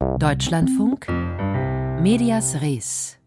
Deutschlandfunk Medias Res.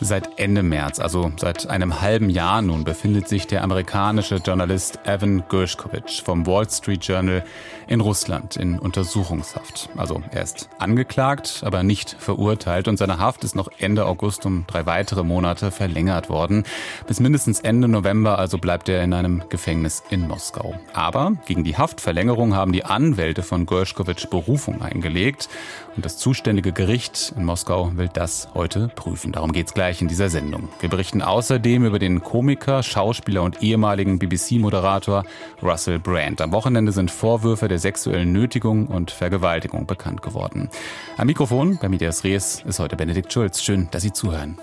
Seit Ende März, also seit einem halben Jahr nun, befindet sich der amerikanische Journalist Evan Gershkovich vom Wall Street Journal in Russland in Untersuchungshaft. Also er ist angeklagt, aber nicht verurteilt und seine Haft ist noch Ende August um drei weitere Monate verlängert worden. Bis mindestens Ende November also bleibt er in einem Gefängnis in Moskau. Aber gegen die Haftverlängerung haben die Anwälte von Gershkovich Berufung eingelegt und das zuständige Gericht in Moskau will das heute prüfen. Darum geht's gleich gleich in dieser Sendung. Wir berichten außerdem über den Komiker, Schauspieler und ehemaligen BBC-Moderator Russell Brand. Am Wochenende sind Vorwürfe der sexuellen Nötigung und Vergewaltigung bekannt geworden. Am Mikrofon bei Medias Res ist heute Benedikt Schulz. Schön, dass Sie zuhören.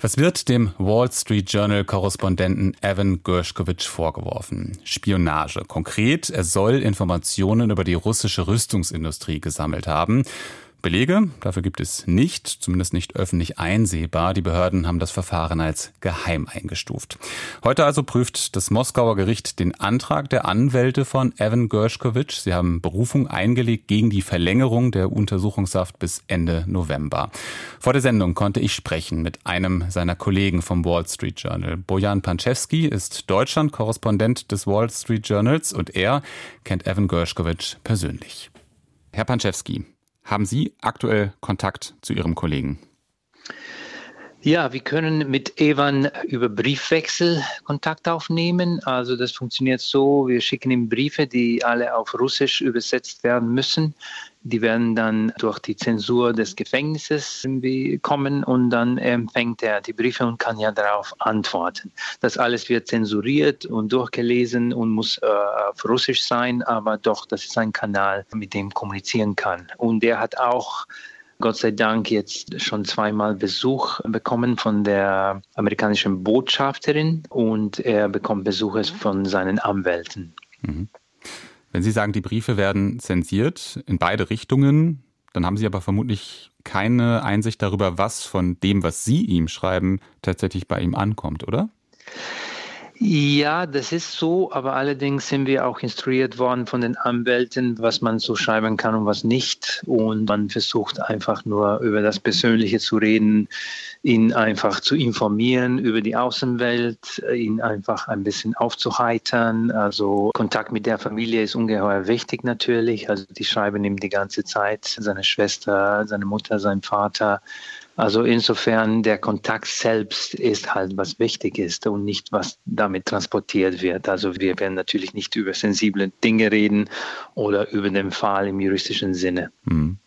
Was wird dem Wall Street Journal Korrespondenten Evan Gershkovich vorgeworfen? Spionage. Konkret, er soll Informationen über die russische Rüstungsindustrie gesammelt haben. Belege dafür gibt es nicht, zumindest nicht öffentlich einsehbar. Die Behörden haben das Verfahren als geheim eingestuft. Heute also prüft das Moskauer Gericht den Antrag der Anwälte von Evan Gershkovich. Sie haben Berufung eingelegt gegen die Verlängerung der Untersuchungshaft bis Ende November. Vor der Sendung konnte ich sprechen mit einem seiner Kollegen vom Wall Street Journal. Bojan Panczewski ist Deutschland-Korrespondent des Wall Street Journals und er kennt Evan Gershkovich persönlich. Herr Panczewski, haben Sie aktuell Kontakt zu Ihrem Kollegen? Ja, wir können mit Evan über Briefwechsel Kontakt aufnehmen. Also das funktioniert so, wir schicken ihm Briefe, die alle auf Russisch übersetzt werden müssen. Die werden dann durch die Zensur des Gefängnisses kommen und dann empfängt er die Briefe und kann ja darauf antworten. Das alles wird zensuriert und durchgelesen und muss äh, auf Russisch sein, aber doch, das ist ein Kanal, mit dem kommunizieren kann. Und er hat auch Gott sei Dank jetzt schon zweimal Besuch bekommen von der amerikanischen Botschafterin und er bekommt Besuche von seinen Anwälten. Mhm. Wenn Sie sagen, die Briefe werden zensiert in beide Richtungen, dann haben Sie aber vermutlich keine Einsicht darüber, was von dem, was Sie ihm schreiben, tatsächlich bei ihm ankommt, oder? Ja, das ist so, aber allerdings sind wir auch instruiert worden von den Anwälten, was man so schreiben kann und was nicht. Und man versucht einfach nur über das Persönliche zu reden, ihn einfach zu informieren über die Außenwelt, ihn einfach ein bisschen aufzuheitern. Also Kontakt mit der Familie ist ungeheuer wichtig natürlich. Also die schreiben ihm die ganze Zeit, seine Schwester, seine Mutter, sein Vater also insofern der Kontakt selbst ist halt was wichtig ist und nicht was damit transportiert wird. Also wir werden natürlich nicht über sensible Dinge reden oder über den Fall im juristischen Sinne. Hm.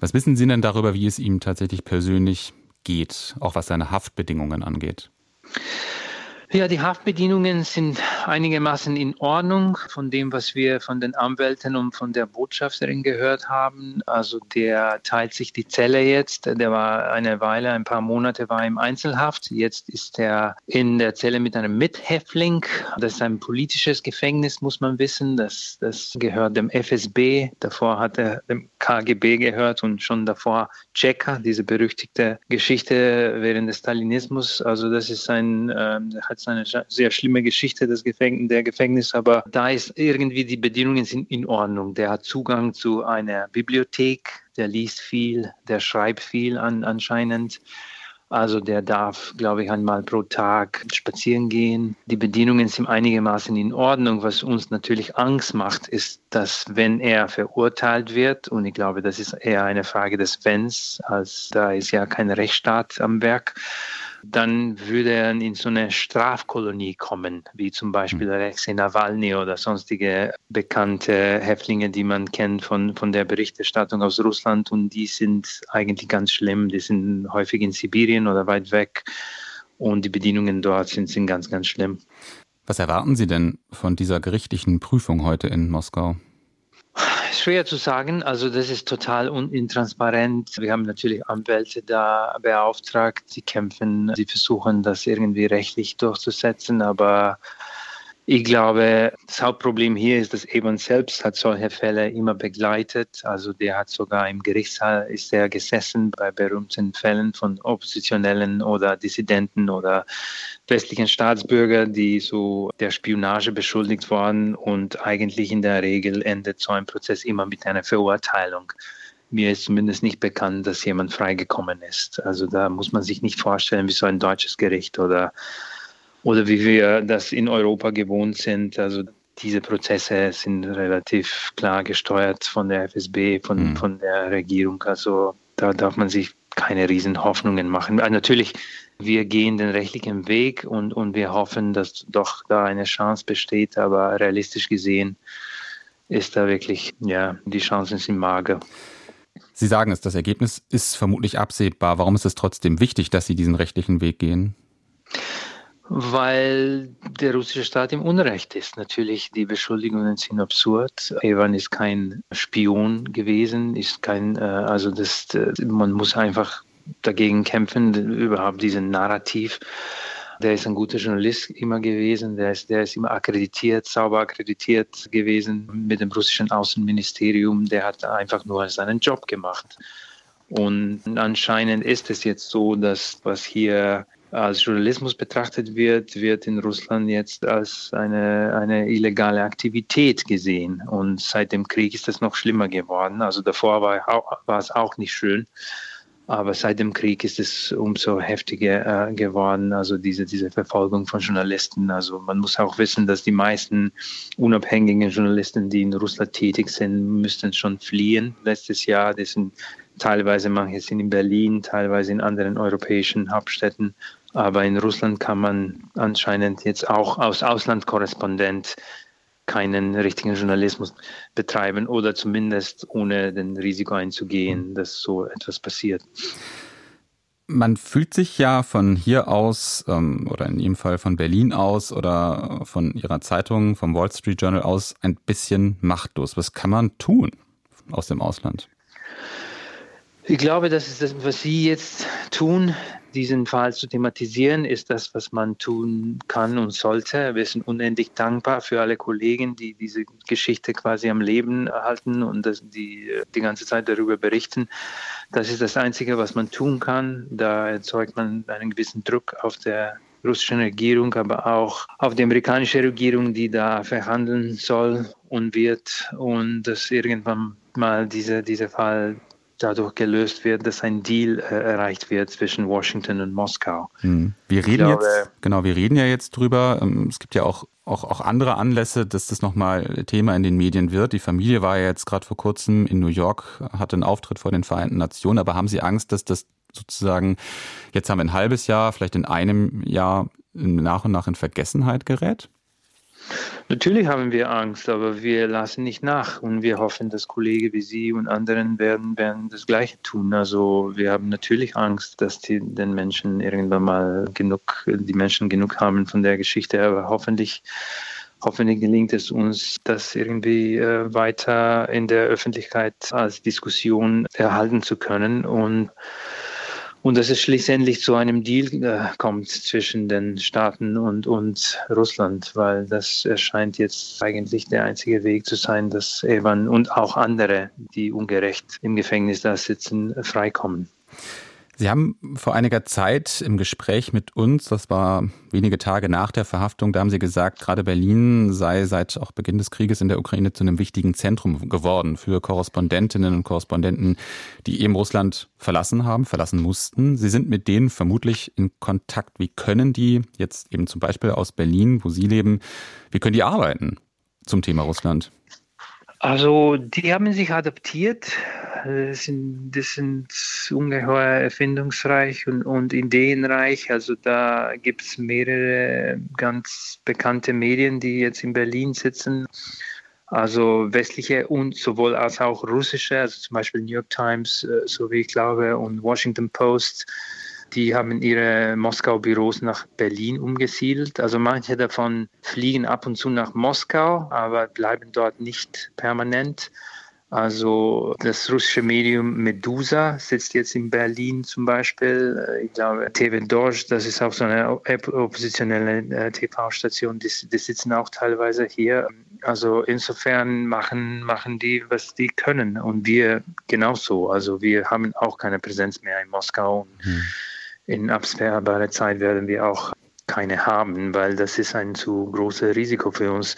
Was wissen Sie denn darüber, wie es ihm tatsächlich persönlich geht, auch was seine Haftbedingungen angeht? Ja, die Haftbedingungen sind einigermaßen in Ordnung von dem, was wir von den Anwälten und von der Botschafterin gehört haben. Also der teilt sich die Zelle jetzt. Der war eine Weile, ein paar Monate war im Einzelhaft. Jetzt ist er in der Zelle mit einem Mithäftling. Das ist ein politisches Gefängnis, muss man wissen. Das, das gehört dem FSB. Davor hat er dem KGB gehört und schon davor Tscheka, diese berüchtigte Geschichte während des Stalinismus. Also das ist ein, äh, hat jetzt eine sehr schlimme Geschichte des Gefängnis, der Gefängnis, aber da ist irgendwie die Bedingungen sind in Ordnung. Der hat Zugang zu einer Bibliothek, der liest viel, der schreibt viel an, anscheinend. Also der darf, glaube ich, einmal pro Tag spazieren gehen. Die Bedienungen sind einigermaßen in Ordnung. Was uns natürlich Angst macht, ist, dass wenn er verurteilt wird, und ich glaube, das ist eher eine Frage des Wenns, als da ist ja kein Rechtsstaat am Werk, dann würde er in so eine Strafkolonie kommen, wie zum Beispiel hm. Alexei Nawalny oder sonstige bekannte Häftlinge, die man kennt von, von der Berichterstattung aus Russland. Und die sind eigentlich ganz schlimm. Die sind häufig in Sibirien oder weit weg. Und die Bedingungen dort sind, sind ganz, ganz schlimm. Was erwarten Sie denn von dieser gerichtlichen Prüfung heute in Moskau? Schwer zu sagen. Also das ist total unintransparent. Wir haben natürlich Anwälte da beauftragt. Sie kämpfen, sie versuchen das irgendwie rechtlich durchzusetzen, aber Ich glaube, das Hauptproblem hier ist, dass Evan selbst hat solche Fälle immer begleitet. Also der hat sogar im Gerichtssaal ist er gesessen bei berühmten Fällen von Oppositionellen oder Dissidenten oder westlichen Staatsbürgern, die so der Spionage beschuldigt waren und eigentlich in der Regel endet so ein Prozess immer mit einer Verurteilung. Mir ist zumindest nicht bekannt, dass jemand freigekommen ist. Also da muss man sich nicht vorstellen, wie so ein deutsches Gericht oder oder wie wir das in Europa gewohnt sind. Also diese Prozesse sind relativ klar gesteuert von der FSB, von, mhm. von der Regierung. Also da darf man sich keine riesen Hoffnungen machen. Also natürlich, wir gehen den rechtlichen Weg und, und wir hoffen, dass doch da eine Chance besteht, aber realistisch gesehen ist da wirklich, ja, die Chancen sind mager. Sie sagen es, das Ergebnis ist vermutlich absehbar. Warum ist es trotzdem wichtig, dass Sie diesen rechtlichen Weg gehen? Weil der russische Staat im Unrecht ist. Natürlich, die Beschuldigungen sind absurd. Evan ist kein Spion gewesen, ist kein, äh, also das, äh, man muss einfach dagegen kämpfen, überhaupt diesen Narrativ. Der ist ein guter Journalist immer gewesen, der ist, der ist immer akkreditiert, sauber akkreditiert gewesen mit dem russischen Außenministerium. Der hat einfach nur seinen Job gemacht. Und anscheinend ist es jetzt so, dass was hier als Journalismus betrachtet wird, wird in Russland jetzt als eine, eine illegale Aktivität gesehen. Und seit dem Krieg ist das noch schlimmer geworden. Also davor war, war es auch nicht schön. Aber seit dem Krieg ist es umso heftiger äh, geworden, also diese, diese Verfolgung von Journalisten. Also man muss auch wissen, dass die meisten unabhängigen Journalisten, die in Russland tätig sind, müssten schon fliehen. Letztes Jahr, das sind teilweise manche sind in Berlin, teilweise in anderen europäischen Hauptstädten aber in Russland kann man anscheinend jetzt auch als Auslandkorrespondent keinen richtigen Journalismus betreiben oder zumindest ohne den Risiko einzugehen, dass so etwas passiert. Man fühlt sich ja von hier aus ähm, oder in Ihrem Fall von Berlin aus oder von Ihrer Zeitung, vom Wall Street Journal aus ein bisschen machtlos. Was kann man tun aus dem Ausland? Ich glaube, das ist das, was Sie jetzt tun diesen Fall zu thematisieren, ist das, was man tun kann und sollte. Wir sind unendlich dankbar für alle Kollegen, die diese Geschichte quasi am Leben erhalten und das, die die ganze Zeit darüber berichten. Das ist das Einzige, was man tun kann. Da erzeugt man einen gewissen Druck auf der russischen Regierung, aber auch auf die amerikanische Regierung, die da verhandeln soll und wird und dass irgendwann mal dieser, dieser Fall dadurch gelöst wird, dass ein Deal äh, erreicht wird zwischen Washington und Moskau. Hm. Wir reden glaube, jetzt, genau, wir reden ja jetzt drüber. Ähm, es gibt ja auch, auch, auch andere Anlässe, dass das nochmal Thema in den Medien wird. Die Familie war ja jetzt gerade vor kurzem in New York, hatte einen Auftritt vor den Vereinten Nationen, aber haben Sie Angst, dass das sozusagen, jetzt haben wir ein halbes Jahr, vielleicht in einem Jahr nach und nach in Vergessenheit gerät? Natürlich haben wir Angst, aber wir lassen nicht nach und wir hoffen, dass Kollegen wie Sie und anderen werden, werden das Gleiche tun. Also wir haben natürlich Angst, dass die, den Menschen irgendwann mal genug, die Menschen genug haben von der Geschichte, aber hoffentlich Hoffentlich gelingt es uns, das irgendwie äh, weiter in der Öffentlichkeit als Diskussion erhalten zu können und und dass es schlussendlich zu einem Deal äh, kommt zwischen den Staaten und, und Russland, weil das erscheint jetzt eigentlich der einzige Weg zu sein, dass Evan und auch andere, die ungerecht im Gefängnis da sitzen, freikommen. Sie haben vor einiger Zeit im Gespräch mit uns, das war wenige Tage nach der Verhaftung, da haben Sie gesagt, gerade Berlin sei seit auch Beginn des Krieges in der Ukraine zu einem wichtigen Zentrum geworden für Korrespondentinnen und Korrespondenten, die eben Russland verlassen haben, verlassen mussten. Sie sind mit denen vermutlich in Kontakt. Wie können die jetzt eben zum Beispiel aus Berlin, wo Sie leben, wie können die arbeiten zum Thema Russland? Also die haben sich adaptiert das sind, das sind ungeheuer erfindungsreich und, und ideenreich. Also da gibt es mehrere ganz bekannte Medien, die jetzt in Berlin sitzen. Also westliche und sowohl als auch russische, also zum Beispiel New York Times, äh, so wie ich glaube, und Washington Post, die haben ihre Moskau-Büros nach Berlin umgesiedelt. Also manche davon fliegen ab und zu nach Moskau, aber bleiben dort nicht permanent. Also das russische Medium Medusa sitzt jetzt in Berlin zum Beispiel. Ich glaube, TV Dorsch, das ist auch so eine oppositionelle äh, TV-Station, die, die sitzen auch teilweise hier. Also insofern machen, machen die, was die können. Und wir genauso. Also wir haben auch keine Präsenz mehr in Moskau. Hm. In absehbarer Zeit werden wir auch keine haben, weil das ist ein zu großes Risiko für uns.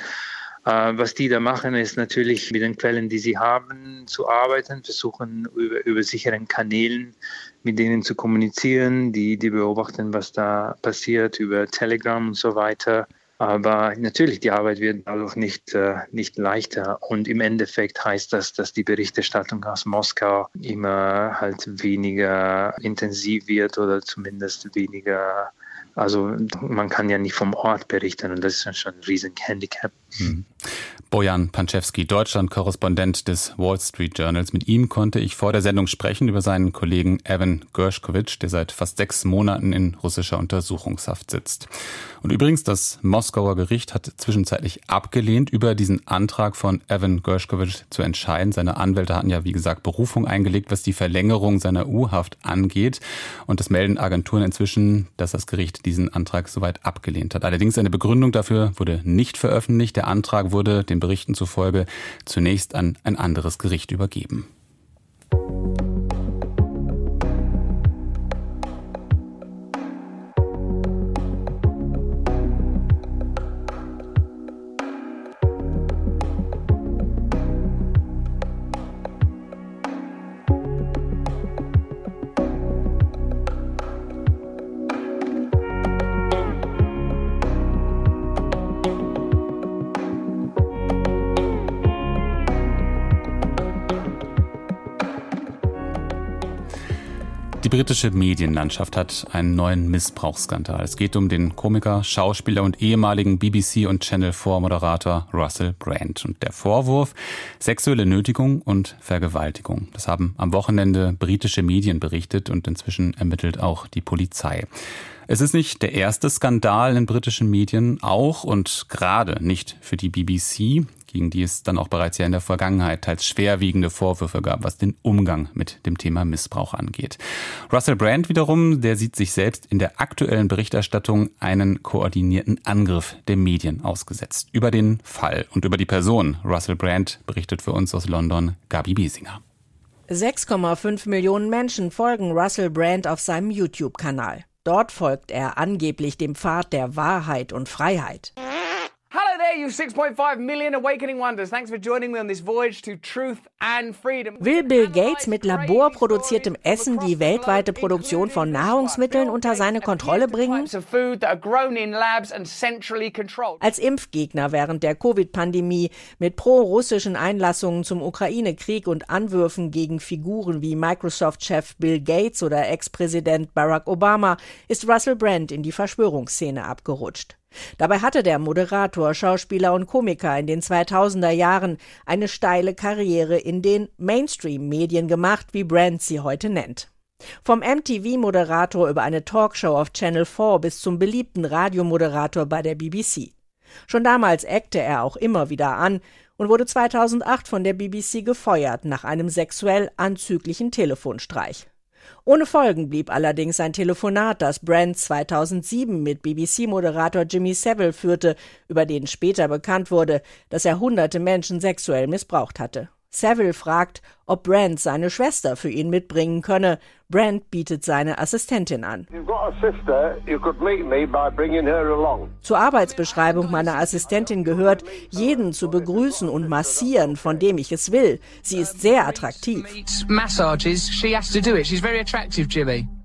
Äh, was die da machen, ist natürlich mit den Quellen, die sie haben, zu arbeiten, versuchen über, über sicheren Kanälen mit denen zu kommunizieren, die, die beobachten, was da passiert über Telegram und so weiter. Aber natürlich, die Arbeit wird dadurch nicht, äh, nicht leichter. Und im Endeffekt heißt das, dass die Berichterstattung aus Moskau immer halt weniger intensiv wird oder zumindest weniger also man kann ja nicht vom Ort berichten und das ist schon ein riesen Handicap. Bojan Panczewski, Deutschland-Korrespondent des Wall Street Journals. Mit ihm konnte ich vor der Sendung sprechen über seinen Kollegen Evan Gershkovich, der seit fast sechs Monaten in russischer Untersuchungshaft sitzt. Und übrigens, das Moskauer Gericht hat zwischenzeitlich abgelehnt, über diesen Antrag von Evan Gershkovich zu entscheiden. Seine Anwälte hatten ja, wie gesagt, Berufung eingelegt, was die Verlängerung seiner U-Haft angeht. Und das melden Agenturen inzwischen, dass das Gericht diesen Antrag soweit abgelehnt hat. Allerdings eine Begründung dafür wurde nicht veröffentlicht. Der Antrag wurde den Berichten zufolge zunächst an ein anderes Gericht übergeben. Britische Medienlandschaft hat einen neuen Missbrauchsskandal. Es geht um den Komiker, Schauspieler und ehemaligen BBC und Channel 4 Moderator Russell Brand. Und der Vorwurf sexuelle Nötigung und Vergewaltigung. Das haben am Wochenende britische Medien berichtet und inzwischen ermittelt auch die Polizei. Es ist nicht der erste Skandal in britischen Medien, auch und gerade nicht für die BBC gegen die es dann auch bereits ja in der Vergangenheit teils schwerwiegende Vorwürfe gab, was den Umgang mit dem Thema Missbrauch angeht. Russell Brand wiederum, der sieht sich selbst in der aktuellen Berichterstattung einen koordinierten Angriff der Medien ausgesetzt. Über den Fall und über die Person Russell Brand berichtet für uns aus London Gabi Biesinger. 6,5 Millionen Menschen folgen Russell Brand auf seinem YouTube-Kanal. Dort folgt er angeblich dem Pfad der Wahrheit und Freiheit there, you 6.5 million awakening wonders. Thanks for joining me on this voyage to truth and freedom. Will Bill Gates mit laborproduziertem Essen die weltweite Produktion von Nahrungsmitteln unter seine Kontrolle bringen? Als Impfgegner während der Covid-Pandemie mit pro-russischen Einlassungen zum Ukraine-Krieg und Anwürfen gegen Figuren wie Microsoft-Chef Bill Gates oder Ex-Präsident Barack Obama ist Russell Brand in die Verschwörungsszene abgerutscht. Dabei hatte der Moderator, Schauspieler und Komiker in den 2000er Jahren eine steile Karriere in den Mainstream-Medien gemacht, wie Brand sie heute nennt. Vom MTV-Moderator über eine Talkshow auf Channel 4 bis zum beliebten Radiomoderator bei der BBC. Schon damals eckte er auch immer wieder an und wurde 2008 von der BBC gefeuert nach einem sexuell anzüglichen Telefonstreich. Ohne Folgen blieb allerdings ein Telefonat, das Brand 2007 mit BBC-Moderator Jimmy Savile führte, über den später bekannt wurde, dass er hunderte Menschen sexuell missbraucht hatte. Saville fragt, ob Brand seine Schwester für ihn mitbringen könne. Brand bietet seine Assistentin an. Zur Arbeitsbeschreibung meiner Assistentin gehört, jeden zu begrüßen und massieren, von dem ich es will. Sie ist sehr attraktiv.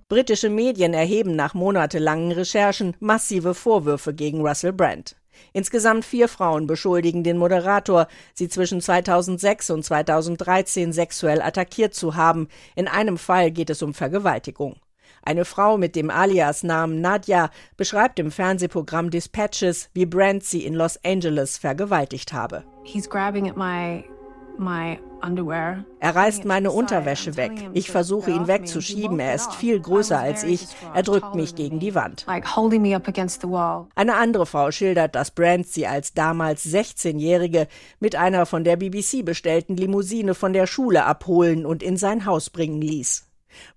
Britische Medien erheben nach monatelangen Recherchen massive Vorwürfe gegen Russell Brand. Insgesamt vier Frauen beschuldigen den Moderator, sie zwischen 2006 und 2013 sexuell attackiert zu haben. In einem Fall geht es um Vergewaltigung. Eine Frau mit dem Alias-Namen Nadja beschreibt im Fernsehprogramm Dispatches, wie Brand sie in Los Angeles vergewaltigt habe. He's grabbing at my Er reißt meine Unterwäsche weg. Ich versuche ihn wegzuschieben. Er ist viel größer als ich. Er drückt mich gegen die Wand. Eine andere Frau schildert, dass Brand sie als damals 16-Jährige mit einer von der BBC bestellten Limousine von der Schule abholen und in sein Haus bringen ließ.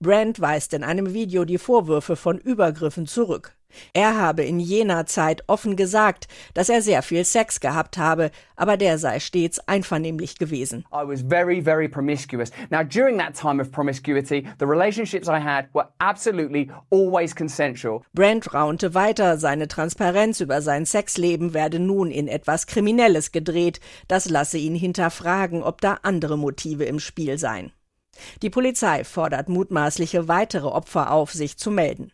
Brand weist in einem Video die Vorwürfe von Übergriffen zurück. Er habe in jener Zeit offen gesagt, dass er sehr viel Sex gehabt habe, aber der sei stets einvernehmlich gewesen. I was very, very promiscuous. Now, during that time of promiscuity, the relationships I had were absolutely always consensual. Brent raunte weiter, seine Transparenz über sein Sexleben werde nun in etwas Kriminelles gedreht. Das lasse ihn hinterfragen, ob da andere Motive im Spiel seien. Die Polizei fordert mutmaßliche weitere Opfer auf, sich zu melden.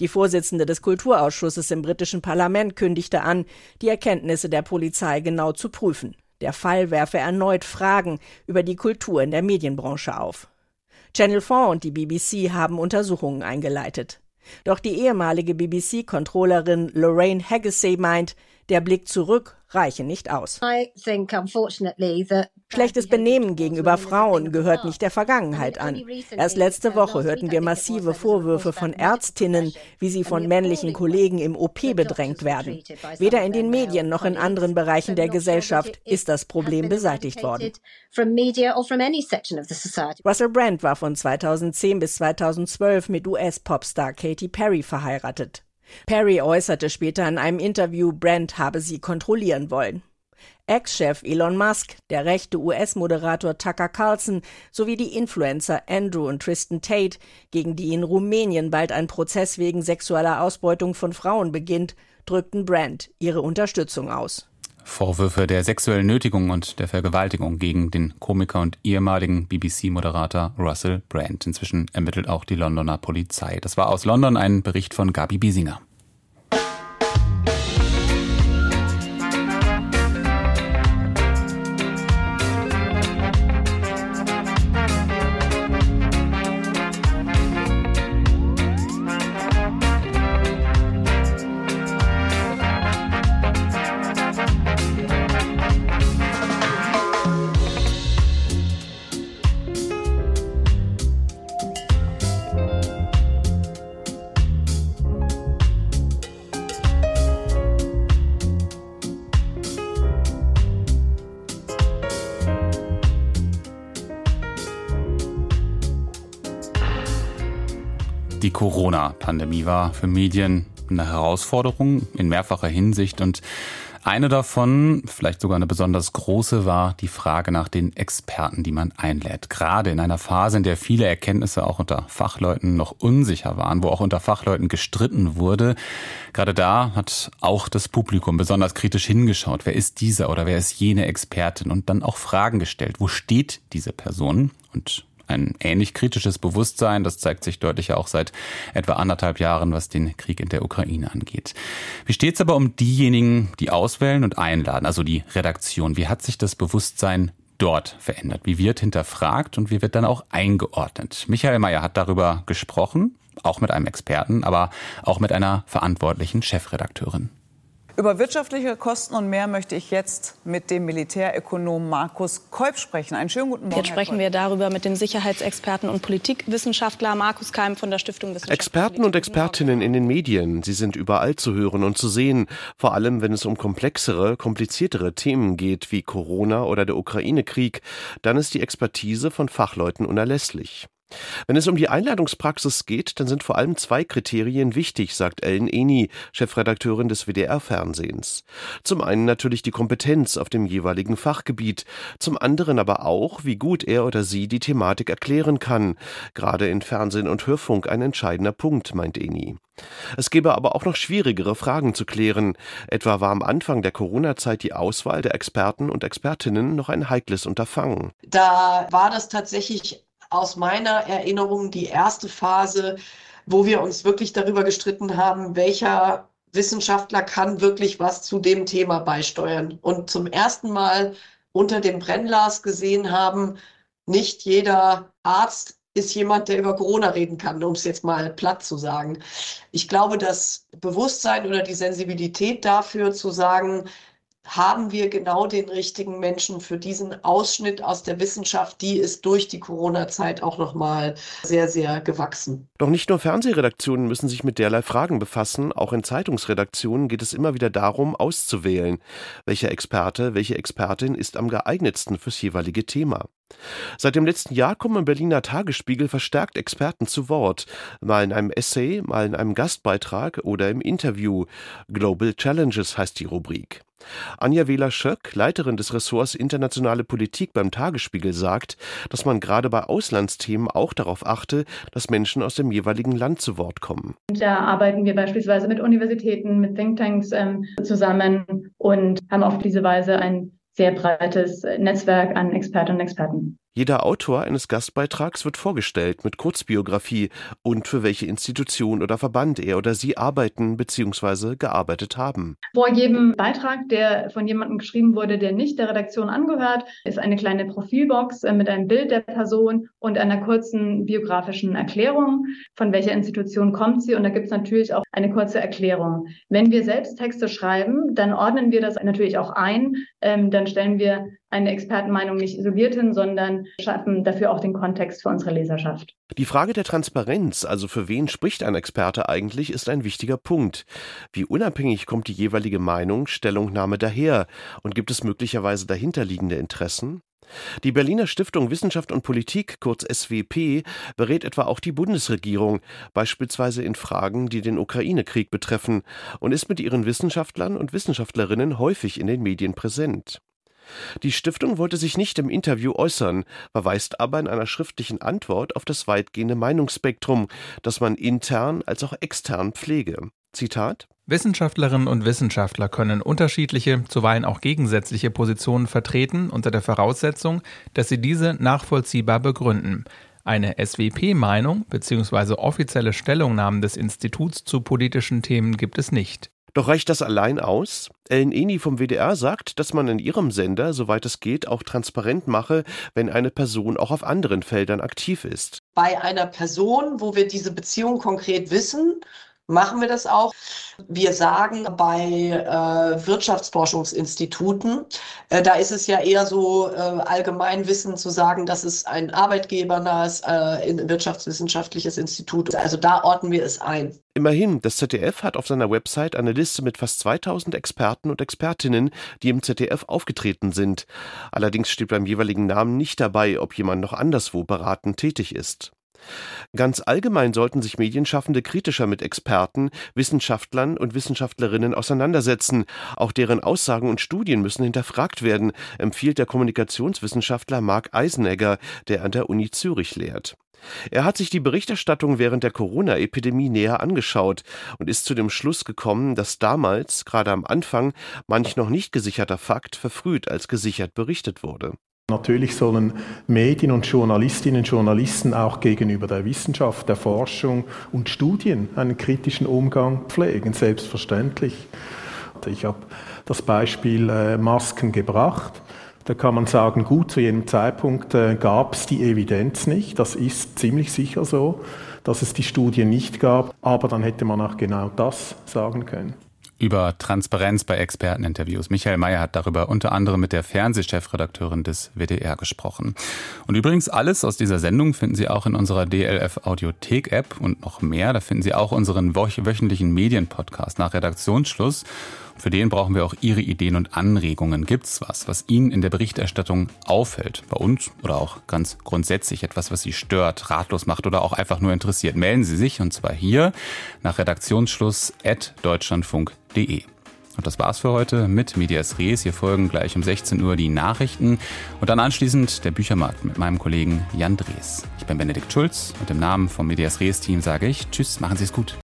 Die Vorsitzende des Kulturausschusses im britischen Parlament kündigte an, die Erkenntnisse der Polizei genau zu prüfen. Der Fall werfe erneut Fragen über die Kultur in der Medienbranche auf. Channel 4 und die BBC haben Untersuchungen eingeleitet. Doch die ehemalige BBC-Controllerin Lorraine Haggesay meint, der Blick zurück reiche nicht aus. Schlechtes Benehmen gegenüber Frauen gehört nicht der Vergangenheit an. Erst letzte Woche hörten wir massive Vorwürfe von Ärztinnen, wie sie von männlichen Kollegen im OP bedrängt werden. Weder in den Medien noch in anderen Bereichen der Gesellschaft ist das Problem beseitigt worden. Russell Brand war von 2010 bis 2012 mit US-Popstar Katy Perry verheiratet. Perry äußerte später in einem Interview, Brand habe sie kontrollieren wollen. Ex-Chef Elon Musk, der rechte US-Moderator Tucker Carlson sowie die Influencer Andrew und Tristan Tate, gegen die in Rumänien bald ein Prozess wegen sexueller Ausbeutung von Frauen beginnt, drückten Brand ihre Unterstützung aus. Vorwürfe der sexuellen Nötigung und der Vergewaltigung gegen den Komiker und ehemaligen BBC-Moderator Russell Brand. Inzwischen ermittelt auch die Londoner Polizei. Das war aus London ein Bericht von Gabi Biesinger. Die Corona-Pandemie war für Medien eine Herausforderung in mehrfacher Hinsicht und eine davon, vielleicht sogar eine besonders große, war die Frage nach den Experten, die man einlädt. Gerade in einer Phase, in der viele Erkenntnisse auch unter Fachleuten noch unsicher waren, wo auch unter Fachleuten gestritten wurde. Gerade da hat auch das Publikum besonders kritisch hingeschaut. Wer ist dieser oder wer ist jene Expertin? Und dann auch Fragen gestellt. Wo steht diese Person? Und ein ähnlich kritisches Bewusstsein. Das zeigt sich deutlich auch seit etwa anderthalb Jahren, was den Krieg in der Ukraine angeht. Wie steht es aber um diejenigen, die auswählen und einladen, also die Redaktion? Wie hat sich das Bewusstsein dort verändert? Wie wird hinterfragt und wie wird dann auch eingeordnet? Michael Mayer hat darüber gesprochen, auch mit einem Experten, aber auch mit einer verantwortlichen Chefredakteurin. Über wirtschaftliche Kosten und mehr möchte ich jetzt mit dem Militärökonom Markus Kolb sprechen. Einen schönen guten Morgen. Jetzt sprechen wir darüber mit dem Sicherheitsexperten und Politikwissenschaftler Markus Keim von der Stiftung Wissenschaft. Experten und Expertinnen in den Medien, sie sind überall zu hören und zu sehen, vor allem wenn es um komplexere, kompliziertere Themen geht wie Corona oder der Ukraine-Krieg, dann ist die Expertise von Fachleuten unerlässlich. Wenn es um die Einladungspraxis geht, dann sind vor allem zwei Kriterien wichtig, sagt Ellen Eni, Chefredakteurin des WDR-Fernsehens. Zum einen natürlich die Kompetenz auf dem jeweiligen Fachgebiet, zum anderen aber auch, wie gut er oder sie die Thematik erklären kann. Gerade in Fernsehen und Hörfunk ein entscheidender Punkt, meint Eni. Es gäbe aber auch noch schwierigere Fragen zu klären. Etwa war am Anfang der Corona-Zeit die Auswahl der Experten und Expertinnen noch ein heikles Unterfangen. Da war das tatsächlich aus meiner Erinnerung die erste Phase, wo wir uns wirklich darüber gestritten haben, welcher Wissenschaftler kann wirklich was zu dem Thema beisteuern. Und zum ersten Mal unter dem Brennglas gesehen haben, nicht jeder Arzt ist jemand, der über Corona reden kann, um es jetzt mal platt zu sagen. Ich glaube, das Bewusstsein oder die Sensibilität dafür zu sagen, haben wir genau den richtigen Menschen für diesen Ausschnitt aus der Wissenschaft, die ist durch die Corona-Zeit auch nochmal sehr, sehr gewachsen. Doch nicht nur Fernsehredaktionen müssen sich mit derlei Fragen befassen, auch in Zeitungsredaktionen geht es immer wieder darum, auszuwählen, welcher Experte, welche Expertin ist am geeignetsten fürs jeweilige Thema. Seit dem letzten Jahr kommen im Berliner Tagesspiegel verstärkt Experten zu Wort, mal in einem Essay, mal in einem Gastbeitrag oder im Interview. Global Challenges heißt die Rubrik. Anja Wähler-Schöck, Leiterin des Ressorts Internationale Politik beim Tagesspiegel, sagt, dass man gerade bei Auslandsthemen auch darauf achte, dass Menschen aus dem jeweiligen Land zu Wort kommen. Da arbeiten wir beispielsweise mit Universitäten, mit Thinktanks ähm, zusammen und haben auf diese Weise ein sehr breites Netzwerk an Expertinnen und Experten. Jeder Autor eines Gastbeitrags wird vorgestellt mit Kurzbiografie und für welche Institution oder Verband er oder sie arbeiten bzw. gearbeitet haben. Vor jedem Beitrag, der von jemandem geschrieben wurde, der nicht der Redaktion angehört, ist eine kleine Profilbox äh, mit einem Bild der Person und einer kurzen biografischen Erklärung, von welcher Institution kommt sie. Und da gibt es natürlich auch eine kurze Erklärung. Wenn wir selbst Texte schreiben, dann ordnen wir das natürlich auch ein. Ähm, dann stellen wir eine Expertenmeinung nicht isoliert hin, sondern schaffen dafür auch den Kontext für unsere Leserschaft. Die Frage der Transparenz, also für wen spricht ein Experte eigentlich, ist ein wichtiger Punkt. Wie unabhängig kommt die jeweilige Meinung, Stellungnahme daher und gibt es möglicherweise dahinterliegende Interessen? Die Berliner Stiftung Wissenschaft und Politik, kurz SWP, berät etwa auch die Bundesregierung, beispielsweise in Fragen, die den Ukraine-Krieg betreffen, und ist mit ihren Wissenschaftlern und Wissenschaftlerinnen häufig in den Medien präsent. Die Stiftung wollte sich nicht im Interview äußern, verweist aber in einer schriftlichen Antwort auf das weitgehende Meinungsspektrum, das man intern als auch extern pflege. Zitat Wissenschaftlerinnen und Wissenschaftler können unterschiedliche, zuweilen auch gegensätzliche Positionen vertreten, unter der Voraussetzung, dass sie diese nachvollziehbar begründen. Eine SWP-Meinung bzw. offizielle Stellungnahmen des Instituts zu politischen Themen gibt es nicht. Doch reicht das allein aus? Ellen Eni vom WDR sagt, dass man in ihrem Sender, soweit es geht, auch transparent mache, wenn eine Person auch auf anderen Feldern aktiv ist. Bei einer Person, wo wir diese Beziehung konkret wissen, machen wir das auch. Wir sagen bei äh, Wirtschaftsforschungsinstituten, äh, da ist es ja eher so äh, Allgemeinwissen zu sagen, dass es ein arbeitgebernahes äh, wirtschaftswissenschaftliches Institut. Also da orten wir es ein. Immerhin, das ZDF hat auf seiner Website eine Liste mit fast 2000 Experten und Expertinnen, die im ZDF aufgetreten sind. Allerdings steht beim jeweiligen Namen nicht dabei, ob jemand noch anderswo beratend tätig ist. Ganz allgemein sollten sich Medienschaffende kritischer mit Experten, Wissenschaftlern und Wissenschaftlerinnen auseinandersetzen. Auch deren Aussagen und Studien müssen hinterfragt werden, empfiehlt der Kommunikationswissenschaftler Marc Eisenegger, der an der Uni Zürich lehrt. Er hat sich die Berichterstattung während der Corona-Epidemie näher angeschaut und ist zu dem Schluss gekommen, dass damals, gerade am Anfang, manch noch nicht gesicherter Fakt verfrüht als gesichert berichtet wurde. Natürlich sollen Medien und Journalistinnen und Journalisten auch gegenüber der Wissenschaft, der Forschung und Studien einen kritischen Umgang pflegen, selbstverständlich. Ich habe das Beispiel äh, Masken gebracht. Da kann man sagen, gut, zu jenem Zeitpunkt äh, gab es die Evidenz nicht. Das ist ziemlich sicher so, dass es die Studie nicht gab. Aber dann hätte man auch genau das sagen können über Transparenz bei Experteninterviews. Michael Mayer hat darüber unter anderem mit der Fernsehchefredakteurin des WDR gesprochen. Und übrigens alles aus dieser Sendung finden Sie auch in unserer DLF Audiothek App und noch mehr. Da finden Sie auch unseren wöchentlichen Medienpodcast nach Redaktionsschluss. Für den brauchen wir auch Ihre Ideen und Anregungen. Gibt's was, was Ihnen in der Berichterstattung auffällt? Bei uns oder auch ganz grundsätzlich etwas, was Sie stört, ratlos macht oder auch einfach nur interessiert? Melden Sie sich und zwar hier nach Redaktionsschluss at deutschlandfunk.de. Und das war's für heute mit Medias Res. Hier folgen gleich um 16 Uhr die Nachrichten und dann anschließend der Büchermarkt mit meinem Kollegen Jan Drees. Ich bin Benedikt Schulz und im Namen vom Medias Res Team sage ich Tschüss, machen Sie es gut.